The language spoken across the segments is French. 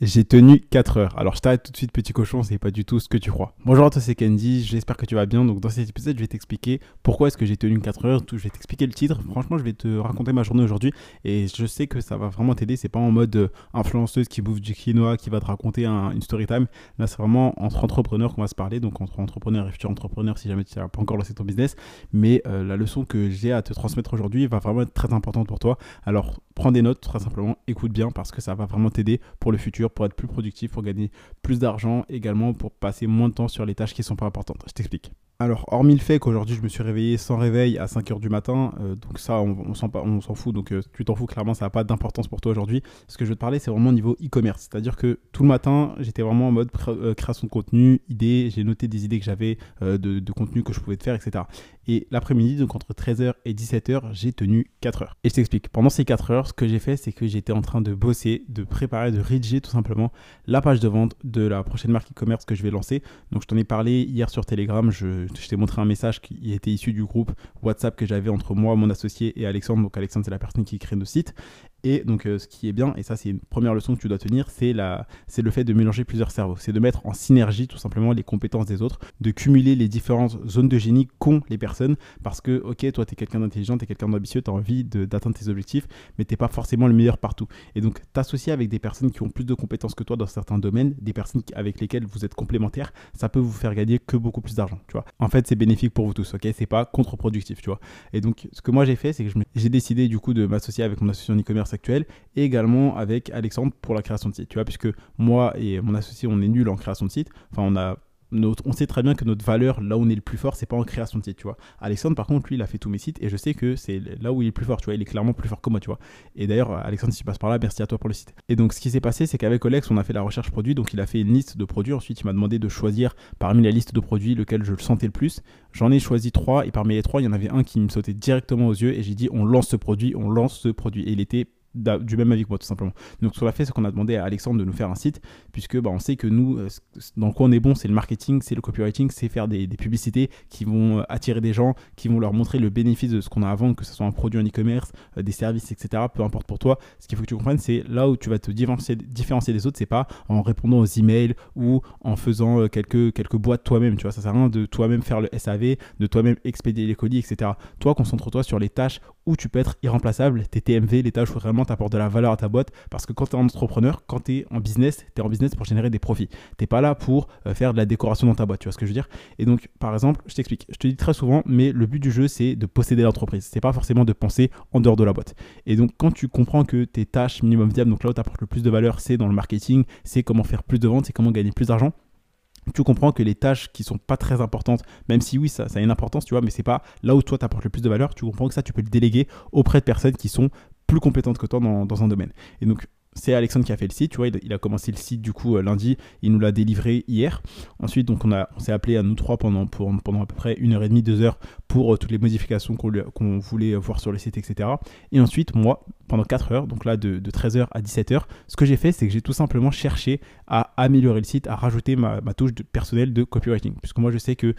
J'ai tenu 4 heures. Alors je t'arrête tout de suite petit cochon, c'est pas du tout ce que tu crois. Bonjour à toi, c'est Candy, j'espère que tu vas bien. Donc dans cet épisode, je vais t'expliquer pourquoi est-ce que j'ai tenu 4 heures, je vais t'expliquer le titre. Franchement, je vais te raconter ma journée aujourd'hui et je sais que ça va vraiment t'aider. C'est pas en mode euh, influenceuse qui bouffe du quinoa qui va te raconter une story time. Là, c'est vraiment entre entrepreneurs qu'on va se parler, donc entre entrepreneurs et futurs entrepreneurs si jamais tu n'as pas encore lancé ton business. Mais euh, la leçon que j'ai à te transmettre aujourd'hui va vraiment être très importante pour toi. Alors prends des notes, très simplement, écoute bien parce que ça va vraiment t'aider pour le futur pour être plus productif, pour gagner plus d'argent, également pour passer moins de temps sur les tâches qui ne sont pas importantes. Je t'explique. Alors, hormis le fait qu'aujourd'hui je me suis réveillé sans réveil à 5h du matin, euh, donc ça on, s'en fout, donc euh, tu t'en fous clairement, ça n'a pas d'importance pour toi aujourd'hui. Ce que je veux te parler, c'est vraiment au niveau e-commerce. C'est-à-dire que tout le matin, j'étais vraiment en mode euh, création de contenu, idées, j'ai noté des idées que j'avais de, contenu que je pouvais te faire, etc. Et l'après-midi, donc entre 13h et 17h, j'ai tenu 4 heures. Et je t'explique, pendant ces 4 heures, ce que j'ai fait, c'est que j'étais en train de bosser, de préparer, de rédiger tout simplement la page de vente de la prochaine marque e-commerce que je vais lancer. Donc je t'en ai parlé hier sur Telegram, je t'ai montré un message qui était issu du groupe WhatsApp que j'avais entre moi, mon associé et Alexandre. Donc Alexandre, c'est la personne qui crée nos sites. Et donc, euh, ce qui est bien, et ça, c'est une première leçon que tu dois tenir, c'est le fait de mélanger plusieurs cerveaux. C'est de mettre en synergie, tout simplement, les compétences des autres, de cumuler les différentes zones de génie qu'ont les personnes. Parce que, ok, toi, tu es quelqu'un d'intelligent, tu es quelqu'un d'ambitieux, tu as envie d'atteindre tes objectifs, mais tu pas forcément le meilleur partout. Et donc, t'associer avec des personnes qui ont plus de compétences que toi dans certains domaines, des personnes avec lesquelles vous êtes complémentaires, ça peut vous faire gagner que beaucoup plus d'argent, tu vois. En fait, c'est bénéfique pour vous tous, ok? C'est pas contre-productif, tu vois. Et donc, ce que moi j'ai fait, c'est que j'ai décidé, du coup, de m'associer avec mon association e-commerce actuel et également avec Alexandre pour la création de site. Tu vois, puisque moi et mon associé, on est nul en création de site. Enfin, on a on sait très bien que notre valeur, là où on est le plus fort, c'est pas en création de site, tu vois. Alexandre, par contre, lui, il a fait tous mes sites et je sais que c'est là où il est plus fort, tu vois. Il est clairement plus fort que moi, tu vois. Et d'ailleurs, Alexandre, si tu passes par là, merci à toi pour le site. Et donc, ce qui s'est passé, c'est qu'avec Olex, on a fait la recherche produit, donc il a fait une liste de produits. Ensuite, il m'a demandé de choisir parmi la liste de produits lequel je le sentais le plus. J'en ai choisi trois et parmi les trois, il y en avait un qui me sautait directement aux yeux et j'ai dit, on lance ce produit, on lance ce produit. Et il était du même avis que moi tout simplement. Donc ce qu'on a fait, c'est qu'on a demandé à Alexandre de nous faire un site, puisque bah, on sait que nous, euh, dans quoi on est bon, c'est le marketing, c'est le copywriting, c'est faire des, publicités qui vont euh, attirer des gens, qui vont leur montrer le bénéfice de ce qu'on a à vendre, que ce soit un produit en e-commerce, euh, des services, etc. Peu importe pour toi. Ce qu'il faut que tu comprennes, c'est là où tu vas te différencier, différencier des autres, c'est pas en répondant aux emails ou en faisant quelques, quelques boîtes toi-même. Tu vois, ça sert à rien de toi-même faire le SAV, de toi-même expédier les colis, etc. Toi, concentre-toi sur les tâches où tu peux être irremplaçable, tes TMV, les tâches où vraiment t'apportes de la valeur à ta boîte. Parce que quand tu es entrepreneur, quand tu es en business, tu es en business pour générer des profits. Tu pas là pour euh, faire de la décoration dans ta boîte, tu vois ce que je veux dire? Et donc, par exemple, je t'explique, je te dis très souvent, mais le but du jeu, c'est de posséder l'entreprise. C'est pas forcément de penser en dehors de la boîte. Et donc, quand tu comprends que tes tâches minimum viables, donc là où tu apportes le plus de valeur, c'est dans le marketing, c'est comment faire plus de ventes, c'est comment gagner plus d'argent tu comprends que les tâches qui sont pas très importantes, même si oui, ça, a une importance, tu vois, mais c'est pas là où toi tu apportes le plus de valeur, tu comprends que ça, tu peux le déléguer auprès de personnes qui sont plus compétente que toi dans, un domaine. Et donc, c'est Alexandre qui a fait le site, tu vois, il, a commencé le site du coup euh, lundi, il nous l'a délivré hier. Ensuite, donc on, on s'est appelé à nous trois pendant, pour, pendant à peu près une heure et demie, deux heures pour euh, toutes les modifications qu'on, voulait voir sur le site, etc. Et ensuite, moi, pendant 4 heures, donc là de, 13h à 17h, ce que j'ai fait, c'est que j'ai tout simplement cherché à améliorer le site, à rajouter ma, touche de, personnelle de copywriting. Puisque moi, je sais que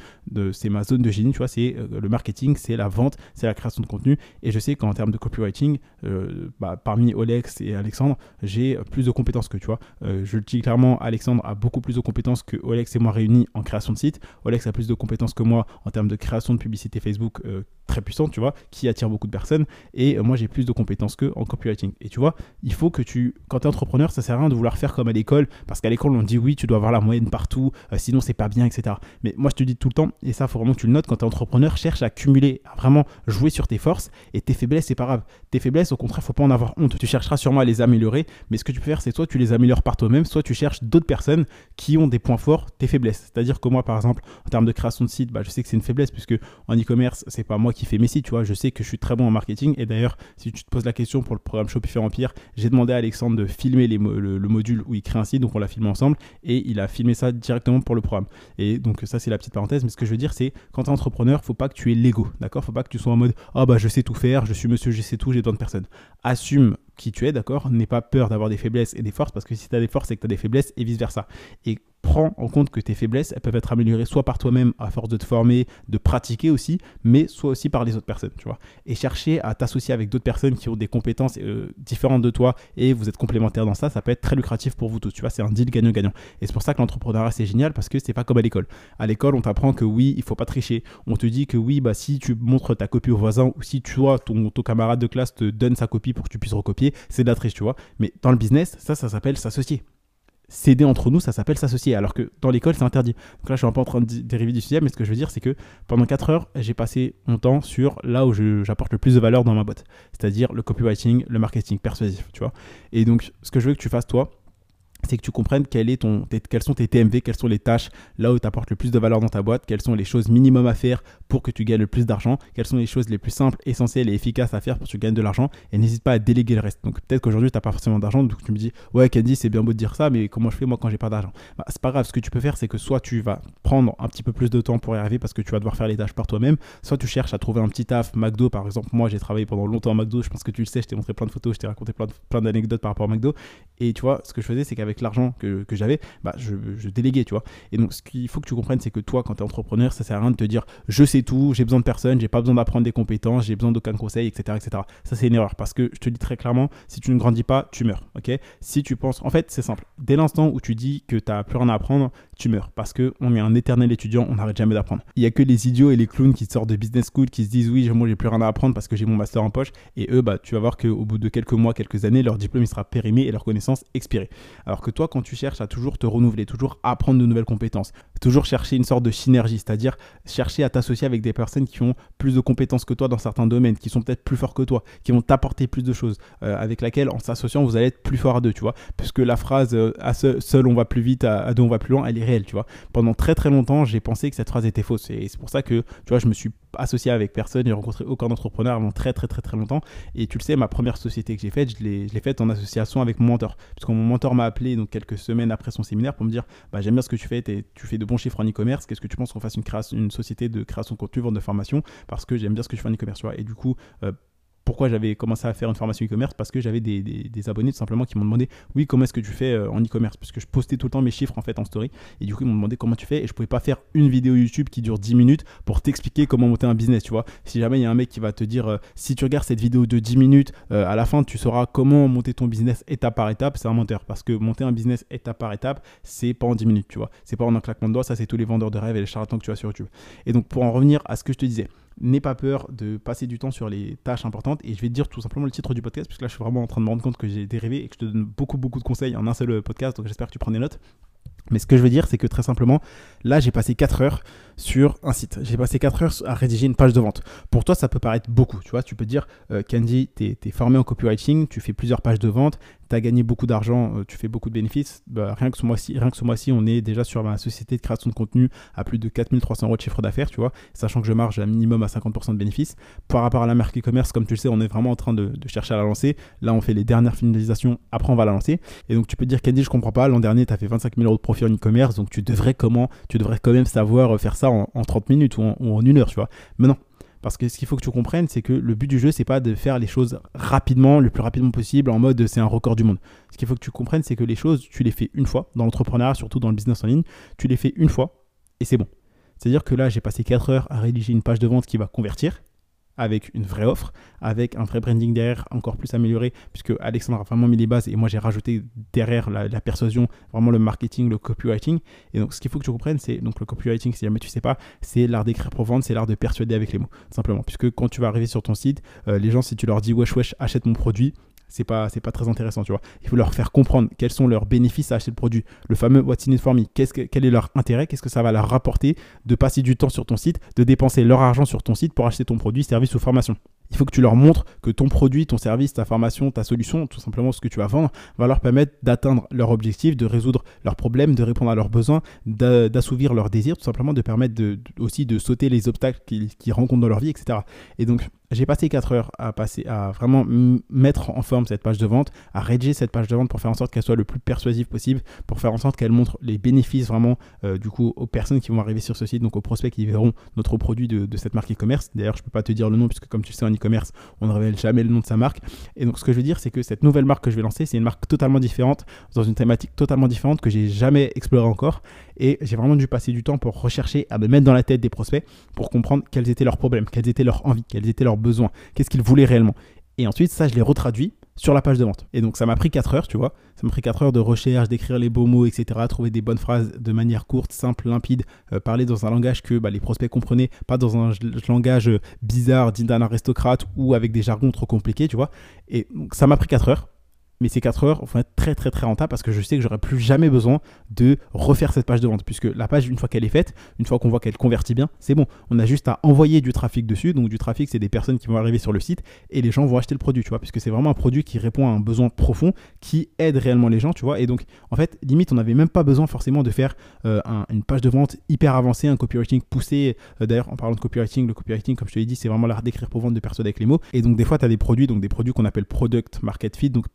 c'est ma zone de génie, tu vois, c'est euh, le marketing, c'est la vente, c'est la création de contenu. Et je sais qu'en termes de copywriting, euh, bah, parmi Olex et Alexandre, j'ai plus de compétences que, tu vois. Euh, je le dis clairement, Alexandre a beaucoup plus de compétences que Olex et moi réunis en création de site. Olex a plus de compétences que moi en termes de création de publicité Facebook très puissante, tu vois, qui attire beaucoup de personnes. Et moi, j'ai plus de compétences que en copywriting. Et tu vois, il faut que tu, quand tu es entrepreneur, ça sert à rien de vouloir faire comme à l'école, parce qu'à l'école, on dit oui, tu dois avoir la moyenne partout, euh, sinon c'est pas bien, etc. Mais moi, je te dis tout le temps, et ça, faut vraiment que tu le notes, quand tu es entrepreneur, cherche à cumuler, à vraiment jouer sur tes forces, et tes faiblesses, c'est pas grave. Tes faiblesses, au contraire, faut pas en avoir honte. Tu chercheras sûrement à les améliorer, mais ce que tu peux faire, c'est soit tu les améliores par toi-même, soit tu cherches d'autres personnes qui ont des points forts, tes faiblesses. C'est-à-dire que moi, par exemple, en termes de création de site, bah, je sais que c'est une faiblesse, puisque en e-commerce, c'est pas moi qui fais mes sites, tu vois, je sais que je suis très bon en marketing, et d'ailleurs, si tu te poses la question pour le programme Shopify Empire, j'ai demandé à Alexandre de filmer les, le, module où il crée un site, donc on l'a filmé ensemble, et il a filmé ça directement pour le programme. Et donc ça c'est la petite parenthèse, mais ce que je veux dire c'est quand tu es entrepreneur, faut pas que tu aies l'ego, d'accord? Faut pas que tu sois en mode ah bah je sais tout faire, je suis monsieur, je sais tout, j'ai besoin de personne. Assume qui tu es, d'accord? N'aie pas peur d'avoir des faiblesses et des forces, parce que si tu as des forces, c'est que tu as des faiblesses et vice-versa. Et prends en compte que tes faiblesses, elles peuvent être améliorées soit par toi-même à force de te former, de pratiquer aussi, mais soit aussi par les autres personnes, tu vois. Et chercher à t'associer avec d'autres personnes qui ont des compétences euh, différentes de toi et vous êtes complémentaires dans ça, ça peut être très lucratif pour vous tous, tu vois. C'est un deal gagnant-gagnant. Et c'est pour ça que l'entrepreneuriat c'est génial parce que c'est pas comme à l'école. À l'école, on t'apprend que oui, il faut pas tricher. On te dit que oui, bah si tu montres ta copie au voisin ou si toi, ton, ton camarade de classe te donne sa copie pour que tu puisses recopier, c'est de la triche, tu vois. Mais dans le business, ça, ça s'appelle s'associer s'aider entre nous, ça s'appelle s'associer. Alors que dans l'école, c'est interdit. Donc là, je suis un peu en train de dériver du sujet, mais ce que je veux dire, c'est que pendant 4 heures, j'ai passé mon temps sur là où j'apporte le plus de valeur dans ma boîte. C'est-à-dire le copywriting, le marketing persuasif, tu vois. Et donc, ce que je veux que tu fasses, toi, c'est que tu comprennes quel quels sont tes TMV, quelles sont les tâches là où tu apportes le plus de valeur dans ta boîte, quelles sont les choses minimum à faire pour que tu gagnes le plus d'argent, quelles sont les choses les plus simples, essentielles et efficaces à faire pour que tu gagnes de l'argent et n'hésite pas à déléguer le reste. Donc peut-être qu'aujourd'hui tu n'as pas forcément d'argent, donc tu me dis ouais Candy c'est bien beau de dire ça, mais comment je fais moi quand j'ai pas d'argent? Bah, C'est pas grave, ce que tu peux faire c'est que soit tu vas prendre un petit peu plus de temps pour y arriver parce que tu vas devoir faire les tâches par toi-même, soit tu cherches à trouver un petit taf, McDo par exemple, moi j'ai travaillé pendant longtemps à McDo, je pense que tu le sais, je t'ai montré plein de photos, je t'ai raconté plein, plein d'anecdotes par rapport à McDo, et tu vois ce que je faisais c'est qu'avec l'argent que j'avais, bah, je, déléguais, tu vois. Et donc, ce qu'il faut que tu comprennes, c'est que toi, quand tu es entrepreneur, ça sert à rien de te dire je sais tout, j'ai besoin de personne, j'ai pas besoin d'apprendre des compétences, j'ai besoin d'aucun conseil, etc., etc. Ça, c'est une erreur parce que je te dis très clairement, si tu ne grandis pas, tu meurs, Si tu penses, en fait, c'est simple. Dès l'instant où tu dis que tu n'as plus rien à apprendre, tu meurs parce que on est un éternel étudiant, on n'arrête jamais d'apprendre. Il y a que les idiots et les clowns qui sortent de business school qui se disent oui, moi j'ai plus rien à apprendre parce que j'ai mon master en poche et eux bah tu vas voir qu'au bout de quelques mois, quelques années, leur diplôme sera périmé et leur connaissance expirée. Alors que toi quand tu cherches à toujours te renouveler, toujours apprendre de nouvelles compétences, toujours chercher une sorte de synergie, c'est-à-dire chercher à t'associer avec des personnes qui ont plus de compétences que toi dans certains domaines, qui sont peut-être plus forts que toi, qui vont t'apporter plus de choses, euh, avec laquelle en s'associant vous allez être plus fort à deux, tu vois, puisque la phrase euh, à seul, on va plus vite, à, à deux on va plus loin, elle est réelle, tu vois. Pendant très très longtemps, j'ai pensé que cette phrase était fausse. Et c'est pour ça que, tu vois, je me suis associé avec personne, j'ai rencontré aucun entrepreneur avant très très très très longtemps. Et tu le sais, ma première société que j'ai faite, je l'ai faite en association avec mon mentor. Puisque mon mentor m'a appelé donc quelques semaines après son séminaire pour me dire bah, J'aime bien ce que tu fais, tu fais de bons chiffres en e-commerce. Qu'est-ce que tu penses qu'on fasse une société de création de contenu, vente de formation Parce que j'aime bien ce que je fais en e-commerce. Et du coup, euh, pourquoi j'avais commencé à faire une formation e-commerce Parce que j'avais des, abonnés tout simplement qui m'ont demandé oui comment est-ce que tu fais euh, en e-commerce? Parce que je postais tout le temps mes chiffres en fait en story et du coup ils m'ont demandé comment tu fais et je pouvais pas faire une vidéo YouTube qui dure 10 minutes pour t'expliquer comment monter un business tu vois. Si jamais il y a un mec qui va te dire euh, si tu regardes cette vidéo de 10 minutes euh, à la fin tu sauras comment monter ton business étape par étape, c'est un menteur parce que monter un business étape par étape c'est pas en 10 minutes tu vois. C'est pas en un claquement de doigts, ça c'est tous les vendeurs de rêves et les charlatans que tu as sur YouTube. Et donc pour en revenir à ce que je te disais, n'aie pas peur de passer du temps sur les tâches importantes. Et je vais te dire tout simplement le titre du podcast, puisque là, je suis vraiment en train de me rendre compte que j'ai dérivé et que je te donne beaucoup, beaucoup de conseils en un seul podcast. Donc, j'espère que tu prends des notes. Mais ce que je veux dire, c'est que très simplement, là, j'ai passé 4 heures sur un site. J'ai passé 4 heures à rédiger une page de vente. Pour toi, ça peut paraître beaucoup. Tu vois, tu peux dire, euh, Candy, tu es, formé en copywriting, tu fais plusieurs pages de vente, tu as gagné beaucoup d'argent, euh, tu fais beaucoup de bénéfices. Bah, rien que ce mois-ci, mois-ci, on est déjà sur ma société de création de contenu à plus de 4300 euros de chiffre d'affaires, tu vois, sachant que je marge à minimum à 50% de bénéfices. Par rapport à la marque e-commerce, comme tu le sais, on est vraiment en train de, chercher à la lancer. Là, on fait les dernières finalisations, après on va la lancer. Et donc, tu peux dire, Candy, je comprends pas, l'an dernier, tu as fait 25 000 euros de profit en e-commerce, donc tu devrais comment, tu devrais quand même savoir faire ça en, 30 minutes ou en, ou en une heure, tu vois. Mais non, parce que ce qu'il faut que tu comprennes, c'est que le but du jeu, c'est pas de faire les choses rapidement, le plus rapidement possible, en mode c'est un record du monde. Ce qu'il faut que tu comprennes, c'est que les choses, tu les fais une fois, dans l'entrepreneuriat, surtout dans le business en ligne, tu les fais une fois et c'est bon. C'est-à-dire que là, j'ai passé 4 heures à rédiger une page de vente qui va convertir avec une vraie offre, avec un vrai branding derrière encore plus amélioré, puisque Alexandre a vraiment mis les bases et moi j'ai rajouté derrière la, persuasion, vraiment le marketing, le copywriting. Et donc ce qu'il faut que tu comprennes, c'est donc le copywriting, si jamais tu sais pas, c'est l'art d'écrire pour vendre, c'est l'art de persuader avec les mots, simplement. Puisque quand tu vas arriver sur ton site, euh, les gens, si tu leur dis wesh wesh, achète mon produit, c'est pas c'est pas très intéressant tu vois. Il faut leur faire comprendre quels sont leurs bénéfices à acheter le produit. Le fameux what's in it for me? Qu'est-ce que, quel est leur intérêt? Qu'est-ce que ça va leur rapporter de passer du temps sur ton site de dépenser leur argent sur ton site pour acheter ton produit service ou formation? Il faut que tu leur montres que ton produit, ton service, ta formation, ta solution, tout simplement ce que tu vas vendre, va leur permettre d'atteindre leur objectif, de résoudre leurs problèmes, de répondre à leurs besoins, d'assouvir leurs désirs, tout simplement de permettre de, aussi de sauter les obstacles qu'ils rencontrent dans leur vie, etc. Et donc, j'ai passé 4 heures à, passer, à vraiment mettre en forme cette page de vente, à rédiger cette page de vente pour faire en sorte qu'elle soit le plus persuasive possible, pour faire en sorte qu'elle montre les bénéfices vraiment euh, du coup aux personnes qui vont arriver sur ce site, donc aux prospects qui verront notre produit de, cette marque e-commerce. D'ailleurs, je ne peux pas te dire le nom puisque comme tu sais en e-commerce, on ne révèle jamais le nom de sa marque. Et donc ce que je veux dire, c'est que cette nouvelle marque que je vais lancer, c'est une marque totalement différente, dans une thématique totalement différente que j'ai jamais explorée encore. Et j'ai vraiment dû passer du temps pour rechercher à me mettre dans la tête des prospects pour comprendre quels étaient leurs problèmes, quelles étaient leurs envies, quels étaient leurs besoins, qu'est-ce qu'ils voulaient réellement. Et ensuite, ça, je l'ai retraduit sur la page de vente. Et donc, ça m'a pris 4 heures, tu vois. Ça m'a pris 4 heures de recherche, d'écrire les beaux mots, etc. Trouver des bonnes phrases de manière courte, simple, limpide. Euh, parler dans un langage que bah, les prospects comprenaient, pas dans un langage euh, bizarre d'un aristocrate ou avec des jargons trop compliqués, tu vois. Et donc, ça m'a pris 4 heures mais ces 4 heures vont être très très très rentables parce que je sais que j'aurai plus jamais besoin de refaire cette page de vente puisque la page une fois qu'elle est faite, une fois qu'on voit qu'elle convertit bien, c'est bon. On a juste à envoyer du trafic dessus. Donc du trafic, c'est des personnes qui vont arriver sur le site et les gens vont acheter le produit, tu vois, puisque c'est vraiment un produit qui répond à un besoin profond, qui aide réellement les gens, tu vois. Et donc en fait, limite, on n'avait même pas besoin forcément de faire euh, une page de vente hyper avancée, un copywriting poussé. Euh, d'ailleurs, en parlant de copywriting, le copywriting, comme je te l'ai dit, c'est vraiment l'art d'écrire pour vendre de personnes avec les mots. Et donc des fois, tu as des produits, donc des produits qu'on appelle product market fit, donc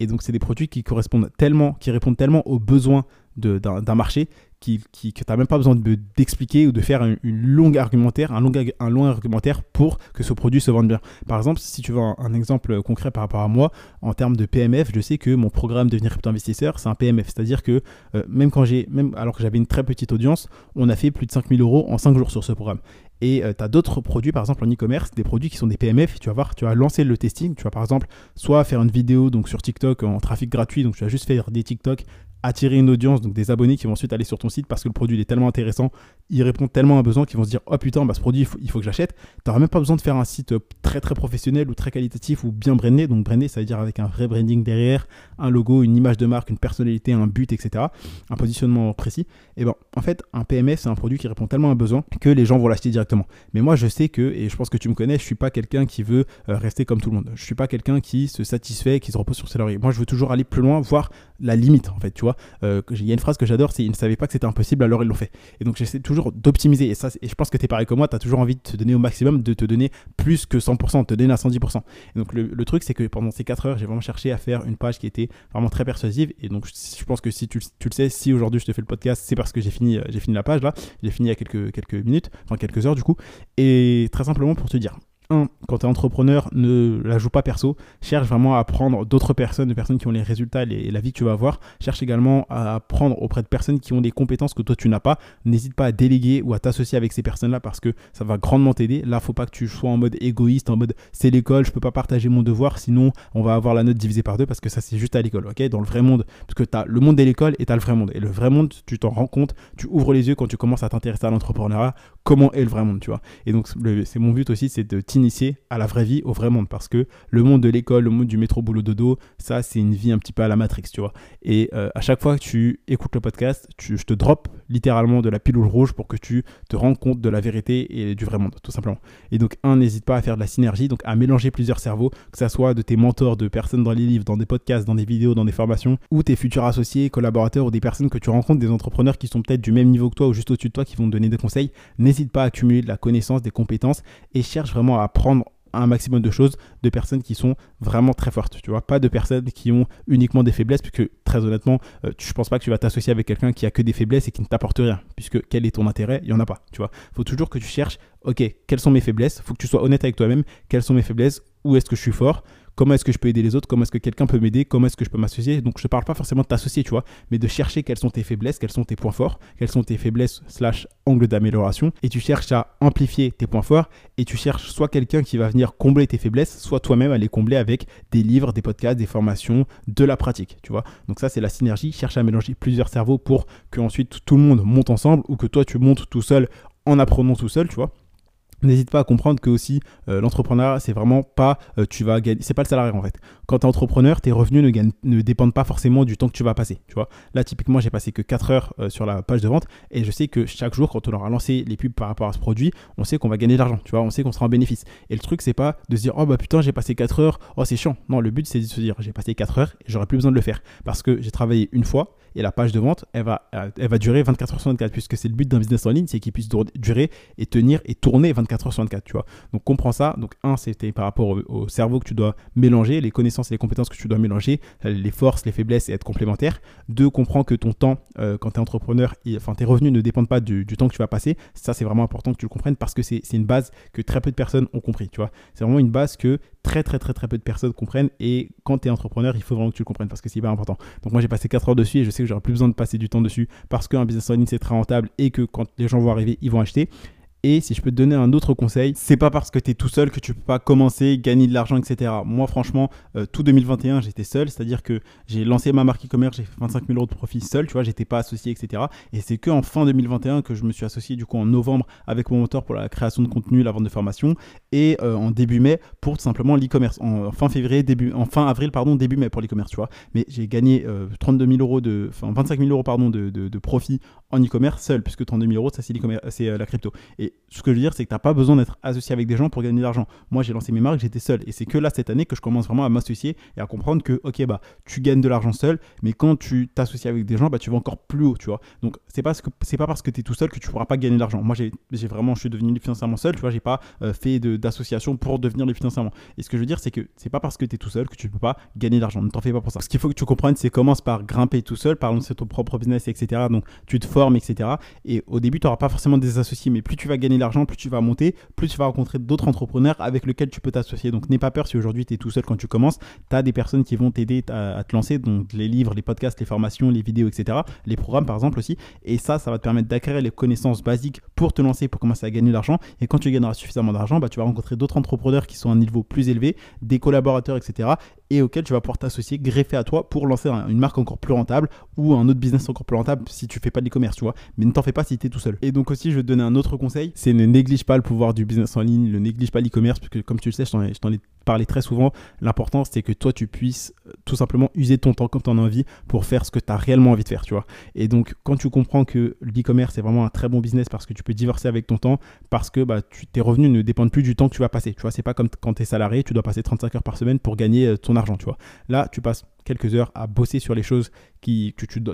Et donc, c'est des produits qui correspondent tellement, qui répondent tellement aux besoins d'un marché qui, qui, que tu n'as même pas besoin d'expliquer ou de faire une, longue argumentaire, un long, argumentaire pour que ce produit se vende bien. Par exemple, si tu veux un, exemple concret par rapport à moi, en termes de PMF, je sais que mon programme Devenir crypto investisseur, c'est un PMF. C'est-à-dire que euh, même quand j'ai, même alors que j'avais une très petite audience, on a fait plus de 5000 euros en 5 jours sur ce programme. Et euh, tu as d'autres produits, par exemple en e-commerce, des produits qui sont des PMF. Tu vas voir, tu vas lancer le testing. Tu vas par exemple soit faire une vidéo donc sur TikTok en trafic gratuit, donc tu vas juste faire des TikTok attirer une audience, donc des abonnés qui vont ensuite aller sur ton site parce que le produit est tellement intéressant, il répond tellement à un besoin qu'ils vont se dire oh putain, bah, ce produit il faut, que j'achète. Tu même pas besoin de faire un site euh, très très professionnel ou très qualitatif ou bien brandé. Donc brandé, ça veut dire avec un vrai branding derrière, un logo, une image de marque, une personnalité, un but, etc. Un positionnement précis. Et bon, en fait, un PMS, c'est un produit qui répond tellement à un besoin que les gens vont l'acheter directement. Mais moi, je sais que, et je pense que tu me connais, je suis pas quelqu'un qui veut euh, rester comme tout le monde. Je suis pas quelqu'un qui se satisfait, qui se repose sur ses lauriers. Moi, je veux toujours aller plus loin, voir la limite, en fait, tu vois. Euh, il y a une phrase que j'adore, c'est ils ne savaient pas que c'était impossible, alors ils l'ont fait. Et donc, j'essaie toujours d'optimiser. Et et je pense que tu es pareil que moi, tu as toujours envie de te donner au maximum, de te donner plus que 100%, de te donner à 110%. Et donc, le, truc, c'est que pendant ces 4 heures, j'ai vraiment cherché à faire une page qui était vraiment très persuasive. Et donc, je pense que si tu, tu le sais, si aujourd'hui je te fais le podcast, c'est parce que j'ai fini, j'ai fini la page là. J'ai fini il y a quelques, quelques minutes, enfin quelques heures du coup. Et très simplement pour te dire, un, quand tu es entrepreneur, ne la joue pas perso. Cherche vraiment à apprendre d'autres personnes, de personnes qui ont les résultats et la vie que tu vas avoir. Cherche également à apprendre auprès de personnes qui ont des compétences que toi tu n'as pas. N'hésite pas à déléguer ou à t'associer avec ces personnes-là parce que ça va grandement t'aider. Là, faut pas que tu sois en mode égoïste, en mode c'est l'école, je peux pas partager mon devoir, sinon on va avoir la note divisée par deux parce que ça c'est juste à l'école, ok? Dans le vrai monde, parce que tu as le monde de l'école et tu as le vrai monde. Et le vrai monde, tu t'en rends compte, tu ouvres les yeux quand tu commences à t'intéresser à l'entrepreneuriat, comment est le vrai monde, tu vois? Et donc, c'est mon but aussi, c'est de t'initier à la vraie vie, au vrai monde, parce que le monde de l'école, le monde du métro boulot dodo, ça, c'est une vie un petit peu à la Matrix, tu vois. Et euh, à chaque fois que tu écoutes le podcast, tu, je te drop littéralement de la pilule rouge pour que tu te rendes compte de la vérité et du vrai monde, tout simplement. Et donc, un, n'hésite pas à faire de la synergie, donc à mélanger plusieurs cerveaux, que ça soit de tes mentors, de personnes dans les livres, dans des podcasts, dans des vidéos, dans des formations, ou tes futurs associés, collaborateurs, ou des personnes que tu rencontres, des entrepreneurs qui sont peut-être du même niveau que toi ou juste au-dessus de toi, qui vont te donner des conseils. N'hésite pas à accumuler de la connaissance, des compétences et cherche vraiment à apprendre un maximum de choses de personnes qui sont vraiment très fortes, tu vois, pas de personnes qui ont uniquement des faiblesses, puisque très honnêtement, euh, je pense pas que tu vas t'associer avec quelqu'un qui a que des faiblesses et qui ne t'apporte rien, puisque quel est ton intérêt? Il y en a pas, tu vois. Faut toujours que tu cherches, ok, quelles sont mes faiblesses? Faut que tu sois honnête avec toi-même, quelles sont mes faiblesses? Où est-ce que je suis fort? Comment est-ce que je peux aider les autres, comment est-ce que quelqu'un peut m'aider, comment est-ce que je peux m'associer? Donc je ne parle pas forcément de t'associer, tu vois, mais de chercher quelles sont tes faiblesses, quels sont tes points forts, quelles sont tes faiblesses slash angles d'amélioration, et tu cherches à amplifier tes points forts, et tu cherches soit quelqu'un qui va venir combler tes faiblesses, soit toi-même à les combler avec des livres, des podcasts, des formations, de la pratique, tu vois. Donc ça c'est la synergie, cherche à mélanger plusieurs cerveaux pour que ensuite tout le monde monte ensemble, ou que toi tu montes tout seul en apprenant tout seul, tu vois. N'hésite pas à comprendre que aussi euh, c'est vraiment pas euh, tu vas gagner, c'est pas le salarié en fait. Quand tu es entrepreneur, tes revenus ne, dépendent pas forcément du temps que tu vas passer. Tu vois Là, typiquement, j'ai passé que 4 heures euh, sur la page de vente et je sais que chaque jour, quand on aura lancé les pubs par rapport à ce produit, on sait qu'on va gagner de l'argent. Tu vois On sait qu'on sera en bénéfice. Et le truc, c'est pas de se dire oh bah putain, j'ai passé 4 heures, oh c'est chiant. Non, le but, c'est de se dire j'ai passé 4 heures et j'aurai plus besoin de le faire parce que j'ai travaillé une fois et la page de vente, elle va, elle va durer 24 heures sur 24 puisque c'est le but d'un business en ligne, c'est qu'il puisse durer et tenir et tourner 24 24 h sur 24, tu vois. Donc comprends ça. Donc un, c'était par rapport au, cerveau que tu dois mélanger, les connaissances et les compétences que tu dois mélanger, les forces, les faiblesses et être complémentaire. Deux, comprends que ton temps, euh, quand tu es entrepreneur, enfin tes revenus ne dépendent pas du, temps que tu vas passer. Ça, c'est vraiment important que tu le comprennes parce que c'est une base que très peu de personnes ont compris, tu vois. C'est vraiment une base que très très très très peu de personnes comprennent et quand tu es entrepreneur, il faut vraiment que tu le comprennes parce que c'est hyper important. Donc moi j'ai passé 4 heures dessus et je sais que j'aurai plus besoin de passer du temps dessus parce qu'un business en ligne c'est très rentable et que quand les gens vont arriver, ils vont acheter. Et si je peux te donner un autre conseil, c'est pas parce que tu es tout seul que tu peux pas commencer, gagner de l'argent, etc. Moi, franchement, euh, tout 2021, j'étais seul, c'est-à-dire que j'ai lancé ma marque e-commerce, j'ai fait 25 000 euros de profit seul, tu vois, j'étais pas associé, etc. Et c'est que en fin 2021 que je me suis associé, du coup, en novembre avec mon moteur pour la création de contenu, la vente de formation, et euh, en début mai pour tout simplement l'e-commerce. En, fin février, début, en fin avril, pardon, début mai pour l'e-commerce, tu vois. Mais j'ai gagné 32 euh, 000 euros de, enfin 25 000 euros, pardon, de, de, profit en e-commerce seul, puisque 32 000 euros, ça c'est la crypto. Et ce que je veux dire, c'est que tu n'as pas besoin d'être associé avec des gens pour gagner de l'argent. Moi, j'ai lancé mes marques, j'étais seul. Et c'est que là, cette année, que je commence vraiment à m'associer et à comprendre que, ok, bah, tu gagnes de l'argent seul, mais quand tu t'associes avec des gens, bah, tu vas encore plus haut, tu vois. Donc, c'est pas, c'est pas parce que tu es tout seul que tu pourras pas gagner de l'argent. Moi, j'ai, vraiment, je suis devenu financièrement seul, tu vois, j'ai pas euh, fait d'association pour devenir libre financièrement. Et ce que je veux dire, c'est que c'est pas parce que tu es tout seul que tu peux pas gagner de l'argent. Ne t'en fais pas pour ça. Ce qu'il faut que tu comprennes, c'est commence par grimper tout seul, par lancer ton propre business, etc. Donc, tu te formes, etc. Et au début, tu n'auras pas forcément des associés, mais plus tu vas gagner de l'argent, plus tu vas monter, plus tu vas rencontrer d'autres entrepreneurs avec lesquels tu peux t'associer. Donc n'aie pas peur si aujourd'hui tu es tout seul quand tu commences, tu as des personnes qui vont t'aider à, te lancer, donc les livres, les podcasts, les formations, les vidéos, etc. Les programmes par exemple aussi. Et ça, ça va te permettre d'acquérir les connaissances basiques pour te lancer, pour commencer à gagner de l'argent. Et quand tu gagneras suffisamment d'argent, bah, tu vas d'autres entrepreneurs qui sont à un niveau plus élevé, des collaborateurs, etc. Et auxquels tu vas pouvoir t'associer, greffer à toi pour lancer une marque encore plus rentable ou un autre business encore plus rentable si tu fais pas de l'e-commerce, tu vois. Mais ne t'en fais pas si tu es tout seul. Et donc aussi, je vais te donner un autre conseil, c'est ne néglige pas le pouvoir du business en ligne, ne néglige pas l'e-commerce, parce que comme tu le sais, je t'en ai, parlé très souvent, l'important c'est que toi tu puisses euh, tout simplement user ton temps comme tu en as envie pour faire ce que tu as réellement envie de faire, tu vois. Et donc quand tu comprends que l'e-commerce est vraiment un très bon business parce que tu peux divorcer avec ton temps, parce que bah, tes revenus ne dépendent plus du temps que tu vas passer, tu vois, c'est pas comme quand tu es salarié, tu dois passer 35 heures par semaine pour gagner euh, ton argent, Là, tu passes quelques heures à bosser sur les choses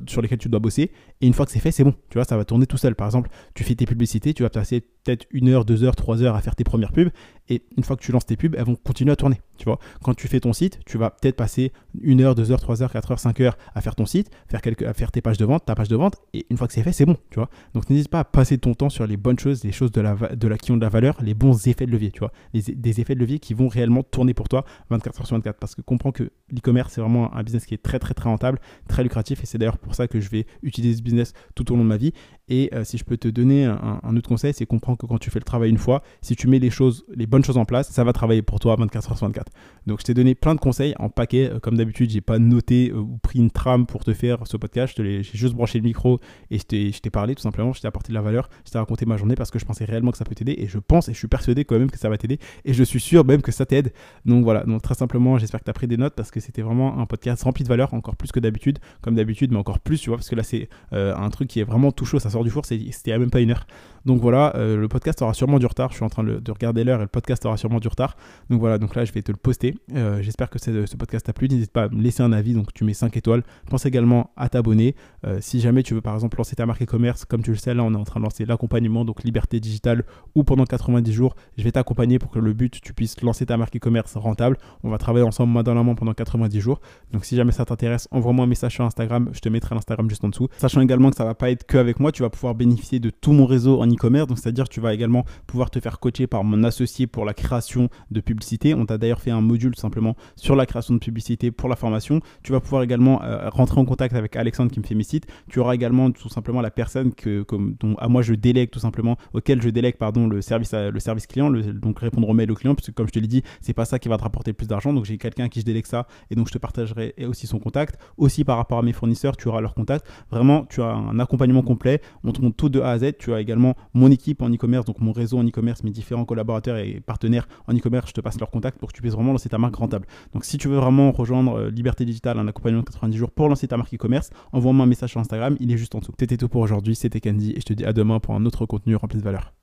sur lesquelles tu dois bosser. Et une fois que c'est fait, c'est bon. Tu vois, ça va tourner tout seul. Par exemple, tu fais tes publicités, tu vas passer peut-être une heure, deux heures, trois heures à faire tes premières pubs. Et une fois que tu lances tes pubs, elles vont continuer à tourner. Tu vois, quand tu fais ton site, tu vas peut-être passer une heure, deux heures, trois heures, quatre heures, cinq heures à faire ton site, faire quelques, à faire tes pages de vente, ta page de vente. Et une fois que c'est fait, c'est bon. Tu vois. Donc n'hésite pas à passer ton temps sur les bonnes choses, les choses de la, de la, qui ont de la valeur, les bons effets de levier. Tu vois, des effets de levier qui vont réellement tourner pour toi 24 heures sur 24. Parce que comprends que l'e-commerce, c'est vraiment un business qui est très, très, très rentable, très lucratif. Et c'est d'ailleurs pour ça que je vais utiliser ce business tout au long de ma vie. Et euh, si je peux te donner un, autre conseil, c'est comprendre que quand tu fais le travail une fois, si tu mets les choses, les bonnes choses en place, ça va travailler pour toi 24 h sur 24. Donc je t'ai donné plein de conseils en paquet. Euh, comme d'habitude, j'ai pas noté euh, ou pris une trame pour te faire ce podcast. J'ai juste branché le micro et je t'ai parlé tout simplement. Je t'ai apporté de la valeur. Je t'ai raconté ma journée parce que je pensais réellement que ça peut t'aider. Et je pense et je suis persuadé quand même que ça va t'aider. Et je suis sûr même que ça t'aide. Donc voilà. Donc très simplement, j'espère que tu as pris des notes parce que c'était vraiment un podcast rempli de valeur, encore plus que d'habitude, d'habitude, mais encore plus, tu vois, parce que là c'est un truc qui est vraiment tout chaud. Ça sort du four. C'était même pas une heure. Donc voilà, euh, le podcast aura sûrement du retard. Je suis en train de, regarder l'heure et le podcast aura sûrement du retard. Donc voilà, donc là je vais te le poster. Euh, j'espère que ce podcast t'a plu. N'hésite pas à me laisser un avis, donc tu mets 5 étoiles. Pense également à t'abonner. Euh, si jamais tu veux par exemple lancer ta marque e-commerce, comme tu le sais, là on est en train de lancer l'accompagnement, donc liberté digitale, ou pendant 90 jours, je vais t'accompagner pour que le but tu puisses lancer ta marque e-commerce rentable. On va travailler ensemble main dans la main pendant 90 jours. Donc si jamais ça t'intéresse, envoie-moi un message sur Instagram. Je te mettrai l'Instagram juste en dessous. Sachant également que ça va pas être que avec moi, tu vas pouvoir bénéficier de tout mon réseau en e-commerce. Donc, c'est-à-dire tu vas également pouvoir te faire coacher par mon associé pour la création de publicité. On t'a d'ailleurs fait un module simplement sur la création de publicité pour la formation. Tu vas pouvoir également euh, rentrer en contact avec Alexandre qui me fait mes sites. Tu auras également tout simplement la personne que, à moi je délègue tout simplement, auquel je délègue pardon, le, service, le service client, donc répondre aux mails aux clients, puisque comme je te l'ai dit, c'est pas ça qui va te rapporter plus d'argent. Donc, j'ai quelqu'un qui je délègue ça et donc je te partagerai aussi son contact. Aussi par rapport à mes fournisseurs, tu auras leur contact. Vraiment, tu as un accompagnement complet. On te montre tout de A à Z. Tu as également mon équipe en e-commerce, donc mon réseau en e-commerce, mes différents collaborateurs et partenaires en e-commerce, je te passe leur contact pour que tu puisses vraiment lancer ta marque rentable. Donc si tu veux vraiment rejoindre euh, Liberté Digitale, un accompagnement de 90 jours pour lancer ta marque e-commerce, envoie-moi un message sur Instagram, il est juste en dessous. C'était tout pour aujourd'hui, c'était Candy et je te dis à demain pour un autre contenu rempli de valeur.